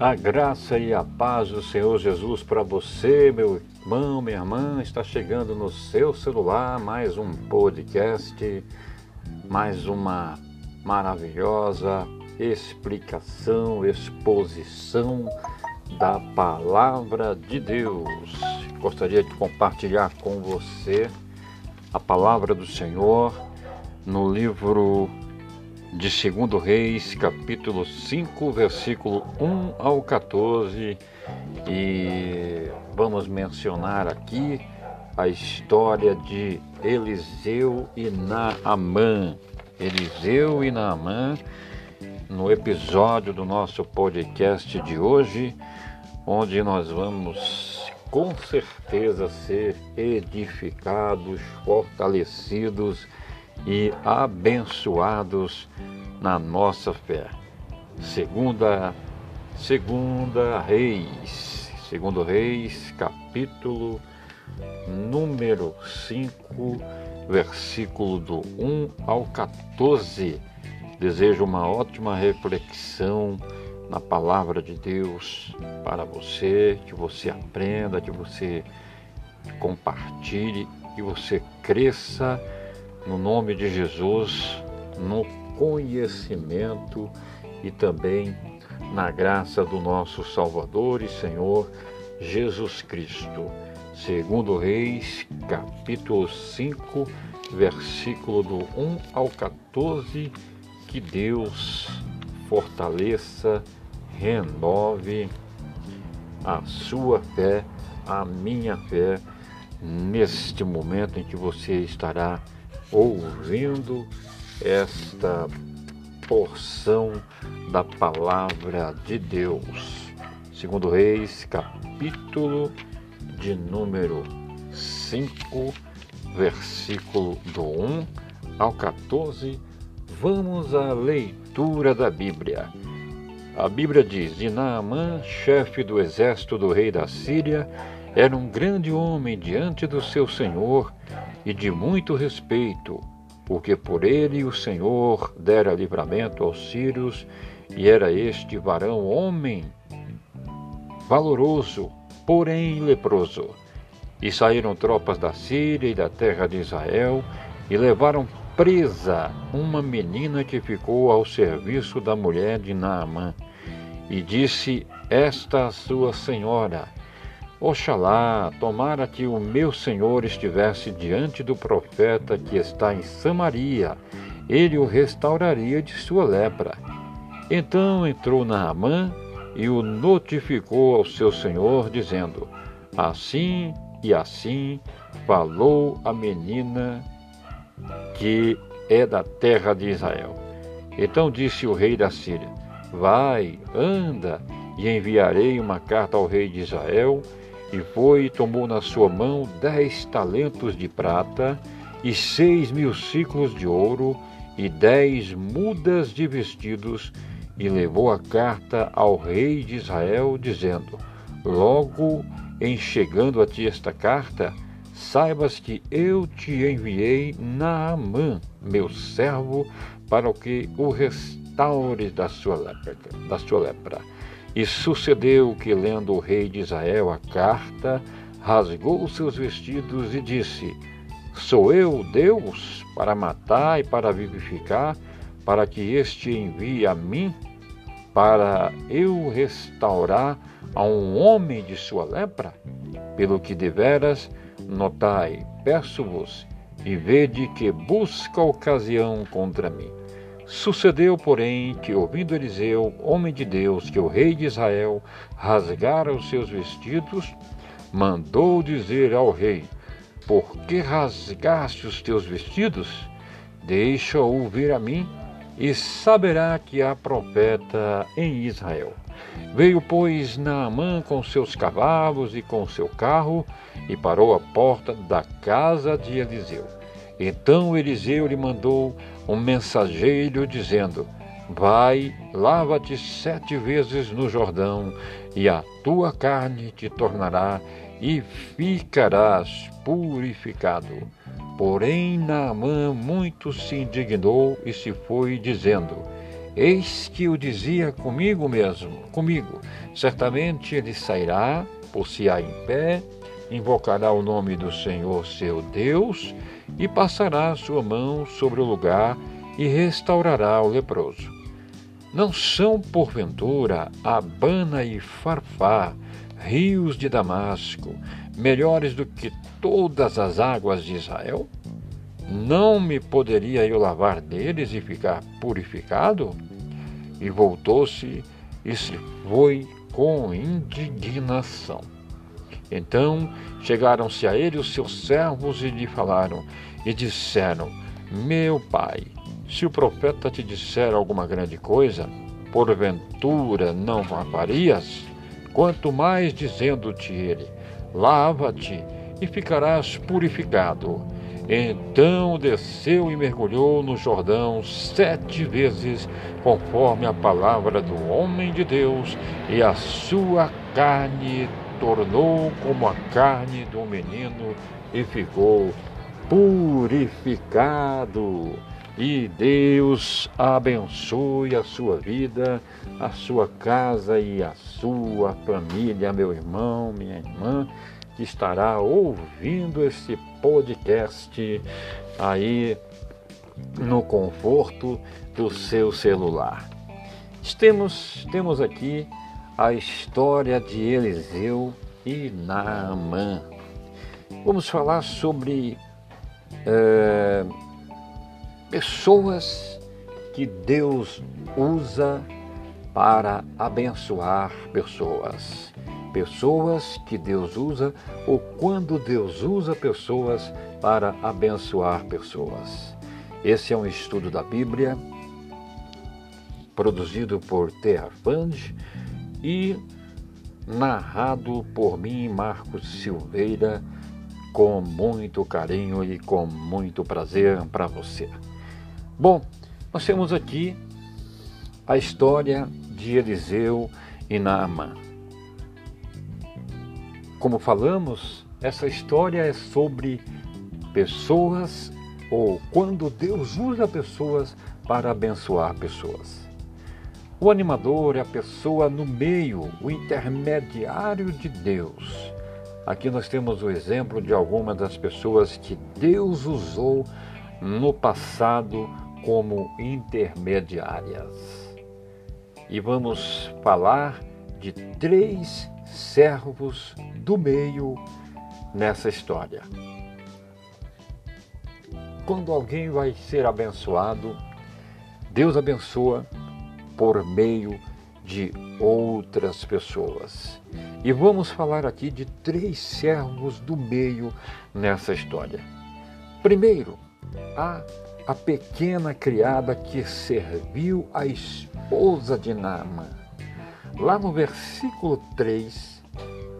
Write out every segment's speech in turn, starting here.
A graça e a paz do Senhor Jesus para você, meu irmão, minha irmã. Está chegando no seu celular mais um podcast, mais uma maravilhosa explicação, exposição da palavra de Deus. Gostaria de compartilhar com você a palavra do Senhor no livro de 2 Reis, capítulo 5, versículo 1 ao 14, e vamos mencionar aqui a história de Eliseu e Naamã. Eliseu e Naamã, no episódio do nosso podcast de hoje, onde nós vamos com certeza ser edificados, fortalecidos e abençoados na nossa fé. Segunda, segunda Reis, segundo Reis, capítulo número 5, versículo do 1 ao 14. Desejo uma ótima reflexão na palavra de Deus para você, que você aprenda, que você compartilhe, que você cresça no nome de Jesus, no conhecimento e também na graça do nosso Salvador e Senhor Jesus Cristo. Segundo Reis, capítulo 5, versículo do 1 ao 14, que Deus fortaleça, renove a sua fé, a minha fé, neste momento em que você estará ouvindo esta porção da palavra de Deus. Segundo Reis, capítulo de número 5, versículo do 1 ao 14, vamos à leitura da Bíblia. A Bíblia diz: E Naamã, chefe do exército do rei da Síria, era um grande homem diante do seu senhor e de muito respeito, porque por ele o Senhor dera livramento aos sírios, e era este varão homem valoroso, porém leproso. E saíram tropas da Síria e da terra de Israel e levaram presa uma menina que ficou ao serviço da mulher de Naamã. E disse esta sua senhora: Oxalá, tomara que o meu senhor estivesse diante do profeta que está em Samaria, ele o restauraria de sua lepra. Então entrou Naamã e o notificou ao seu senhor, dizendo: Assim e assim falou a menina que é da terra de Israel. Então disse o rei da Síria: Vai, anda, e enviarei uma carta ao rei de Israel e foi e tomou na sua mão dez talentos de prata e seis mil ciclos de ouro e dez mudas de vestidos e levou a carta ao rei de Israel, dizendo: Logo em chegando a ti esta carta, saibas que eu te enviei Naamã, meu servo, para que o restaures da sua lepra. Da sua lepra. E sucedeu que, lendo o rei de Israel a carta, rasgou seus vestidos e disse: Sou eu Deus para matar e para vivificar, para que este envie a mim, para eu restaurar a um homem de sua lepra? Pelo que deveras, notai, peço-vos, e vede que busca ocasião contra mim. Sucedeu, porém, que, ouvindo Eliseu, homem de Deus, que o rei de Israel rasgara os seus vestidos, mandou dizer ao rei: Por que rasgaste os teus vestidos? Deixa ouvir a mim, e saberá que há profeta em Israel. Veio, pois, Naamã com seus cavalos e com seu carro, e parou à porta da casa de Eliseu. Então Eliseu lhe mandou um mensageiro dizendo: Vai, lava-te sete vezes no Jordão, e a tua carne te tornará, e ficarás purificado. Porém, Naamã muito se indignou e se foi, dizendo: Eis que o dizia comigo mesmo, comigo. Certamente ele sairá, por-se-á em pé, invocará o nome do Senhor seu Deus e passará sua mão sobre o lugar e restaurará o leproso. Não são, porventura, Abana e Farfá, rios de Damasco, melhores do que todas as águas de Israel? Não me poderia eu lavar deles e ficar purificado? E voltou-se e se foi com indignação. Então chegaram-se a ele os seus servos e lhe falaram, e disseram: Meu pai, se o profeta te disser alguma grande coisa, porventura não farias? Quanto mais dizendo-te ele: Lava-te e ficarás purificado. Então desceu e mergulhou no Jordão sete vezes, conforme a palavra do homem de Deus, e a sua carne tornou como a carne do menino e ficou purificado. E Deus abençoe a sua vida, a sua casa e a sua família, meu irmão, minha irmã que estará ouvindo esse podcast aí no conforto do seu celular. Temos, temos aqui a história de Eliseu e Naamã. Vamos falar sobre é, pessoas que Deus usa para abençoar pessoas pessoas que Deus usa ou quando Deus usa pessoas para abençoar pessoas. Esse é um estudo da Bíblia produzido por Fund e narrado por mim, Marcos Silveira, com muito carinho e com muito prazer para você. Bom, nós temos aqui a história de Eliseu e Naamã. Como falamos, essa história é sobre pessoas ou quando Deus usa pessoas para abençoar pessoas. O animador é a pessoa no meio, o intermediário de Deus. Aqui nós temos o exemplo de algumas das pessoas que Deus usou no passado como intermediárias. E vamos falar de três servos do meio nessa história. Quando alguém vai ser abençoado, Deus abençoa por meio de outras pessoas. E vamos falar aqui de três servos do meio nessa história. Primeiro, há a pequena criada que serviu a esposa de Naamã. Lá no versículo 3,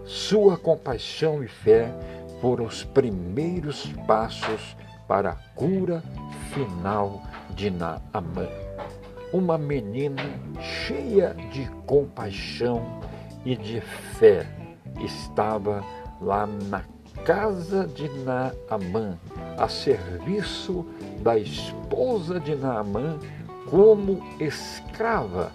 sua compaixão e fé foram os primeiros passos para a cura final de Naamã. Uma menina cheia de compaixão e de fé estava lá na casa de Naamã, a serviço da esposa de Naamã como escrava,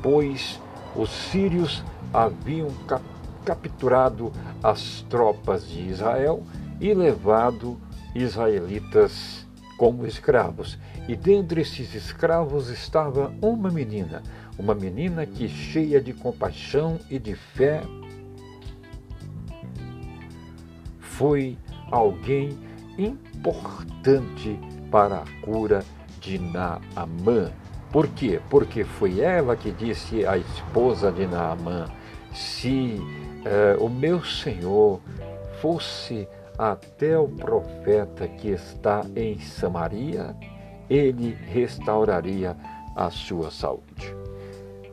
pois os sírios haviam cap capturado as tropas de Israel e levado israelitas como escravos. E dentre esses escravos estava uma menina, uma menina que, cheia de compaixão e de fé, foi alguém importante para a cura de Naamã. Por quê? Porque foi ela que disse à esposa de Naamã: se eh, o meu senhor fosse até o profeta que está em Samaria, ele restauraria a sua saúde.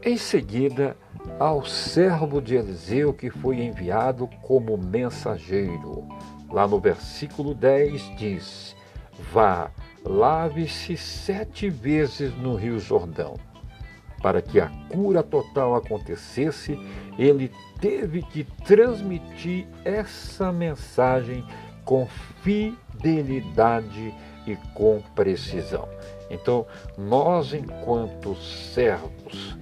Em seguida, ao servo de Eliseu que foi enviado como mensageiro. Lá no versículo 10 diz: Vá, lave-se sete vezes no Rio Jordão. Para que a cura total acontecesse, ele teve que transmitir essa mensagem com fidelidade e com precisão. Então, nós, enquanto servos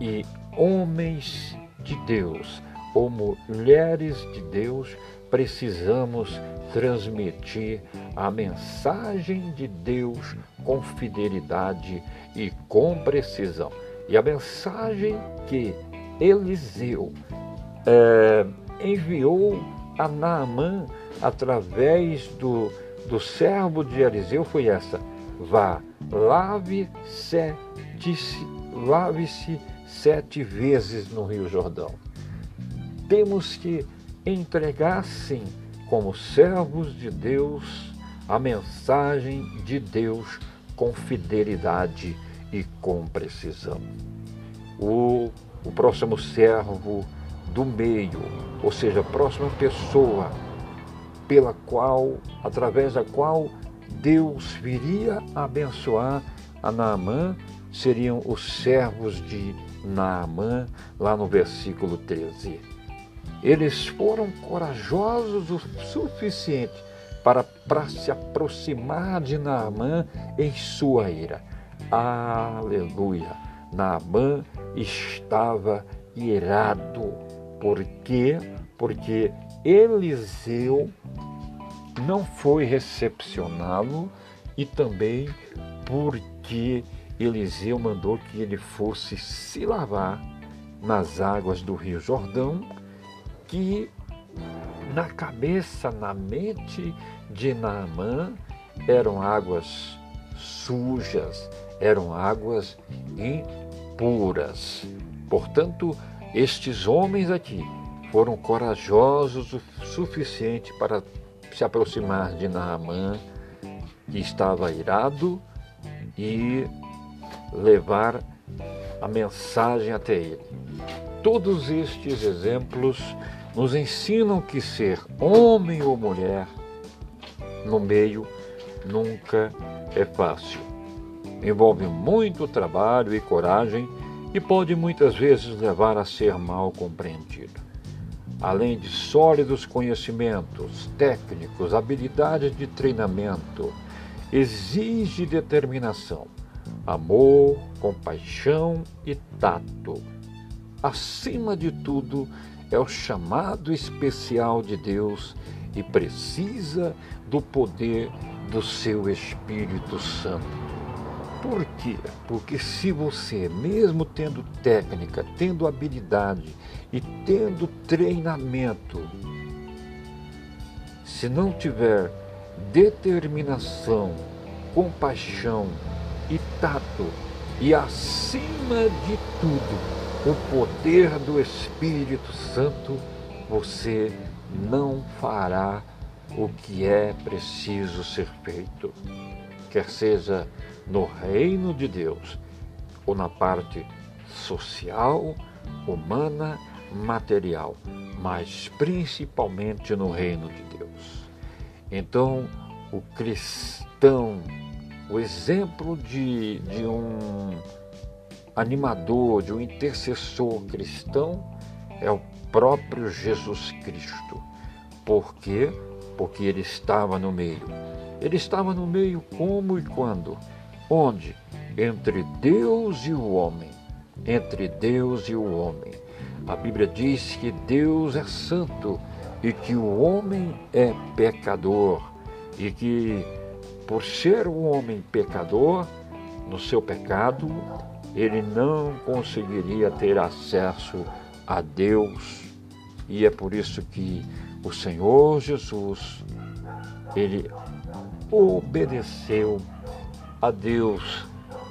e homens de Deus ou mulheres de Deus, precisamos transmitir a mensagem de Deus com fidelidade e com precisão. E a mensagem que Eliseu é, enviou a Naamã através do, do servo de Eliseu foi essa: vá, lave-se lave sete vezes no Rio Jordão. Temos que entregar, sim, como servos de Deus, a mensagem de Deus com fidelidade e com precisão. O, o próximo servo do meio, ou seja, a próxima pessoa pela qual, através da qual Deus viria a abençoar a Naamã, seriam os servos de Naamã, lá no versículo 13. Eles foram corajosos o suficiente para, para se aproximar de Naamã em sua ira. Aleluia! Naamã estava irado. Por quê? Porque Eliseu não foi recepcioná-lo e também porque Eliseu mandou que ele fosse se lavar nas águas do Rio Jordão, que na cabeça, na mente de Naamã, eram águas sujas, eram águas impuras. Portanto, estes homens aqui foram corajosos o suficiente para se aproximar de Naamã, que estava irado, e levar a mensagem até ele. Todos estes exemplos nos ensinam que ser homem ou mulher no meio nunca é fácil. Envolve muito trabalho e coragem e pode muitas vezes levar a ser mal compreendido além de sólidos conhecimentos técnicos, habilidades de treinamento, exige determinação, amor, compaixão e tato. Acima de tudo, é o chamado especial de Deus e precisa do poder do seu Espírito Santo. Por quê? Porque se você, mesmo tendo técnica, tendo habilidade e tendo treinamento, se não tiver determinação, compaixão e tato, e acima de tudo, o poder do Espírito Santo, você não fará o que é preciso ser feito, quer seja no reino de Deus, ou na parte social, humana, material, mas principalmente no reino de Deus. Então, o cristão, o exemplo de, de um animador, de um intercessor cristão, é o próprio Jesus Cristo. Por quê? Porque ele estava no meio. Ele estava no meio como e quando? Onde? Entre Deus e o homem. Entre Deus e o homem. A Bíblia diz que Deus é santo e que o homem é pecador e que, por ser um homem pecador, no seu pecado, ele não conseguiria ter acesso a Deus. E é por isso que o Senhor Jesus, ele obedeceu a Deus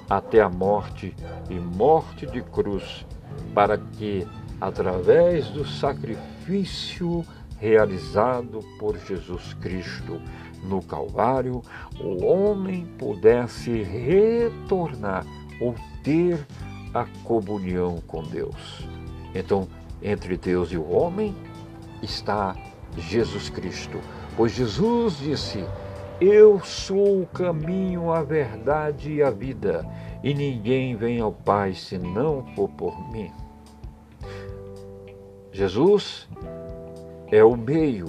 até a morte e morte de cruz, para que, através do sacrifício realizado por Jesus Cristo no Calvário, o homem pudesse retornar ou ter a comunhão com Deus. Então, entre Deus e o homem está Jesus Cristo, pois Jesus disse: eu sou o caminho, a verdade e a vida, e ninguém vem ao Pai se não for por mim. Jesus é o meio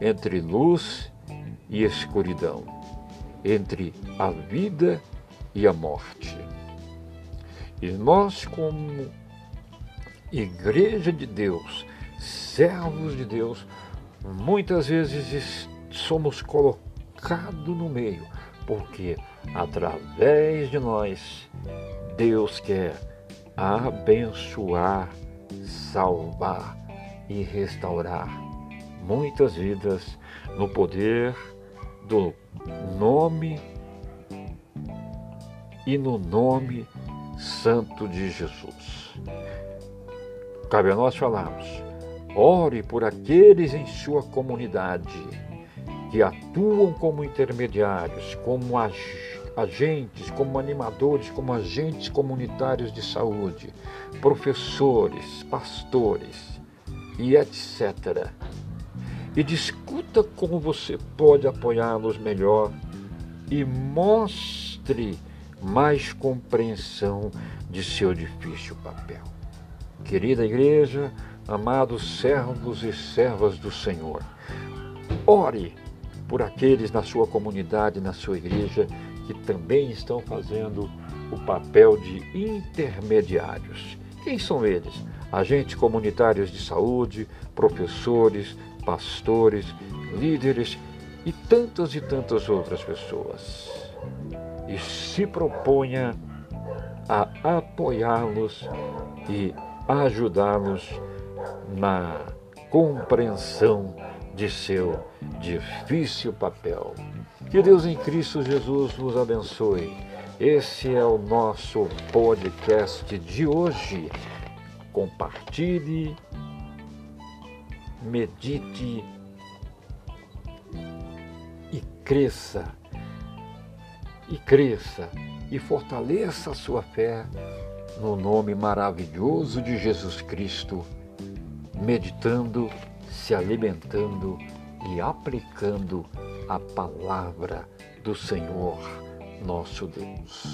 entre luz e escuridão, entre a vida e a morte. E nós, como Igreja de Deus, servos de Deus, muitas vezes somos colocados no meio, porque através de nós, Deus quer abençoar, salvar e restaurar muitas vidas no poder do nome e no nome santo de Jesus. Cabe a nós falarmos, ore por aqueles em sua comunidade que atuam como intermediários, como agentes, como animadores, como agentes comunitários de saúde, professores, pastores e etc. E discuta como você pode apoiá-los melhor e mostre mais compreensão de seu difícil papel. Querida igreja, amados servos e servas do Senhor, ore por aqueles na sua comunidade, na sua igreja, que também estão fazendo o papel de intermediários. Quem são eles? Agentes comunitários de saúde, professores, pastores, líderes e tantas e tantas outras pessoas e se proponha a apoiá-los e ajudá-los na compreensão de seu difícil papel. Que Deus em Cristo Jesus nos abençoe. Esse é o nosso podcast de hoje. Compartilhe, medite e cresça e cresça e fortaleça a sua fé no nome maravilhoso de Jesus Cristo, meditando, se alimentando e aplicando a palavra do Senhor, nosso Deus.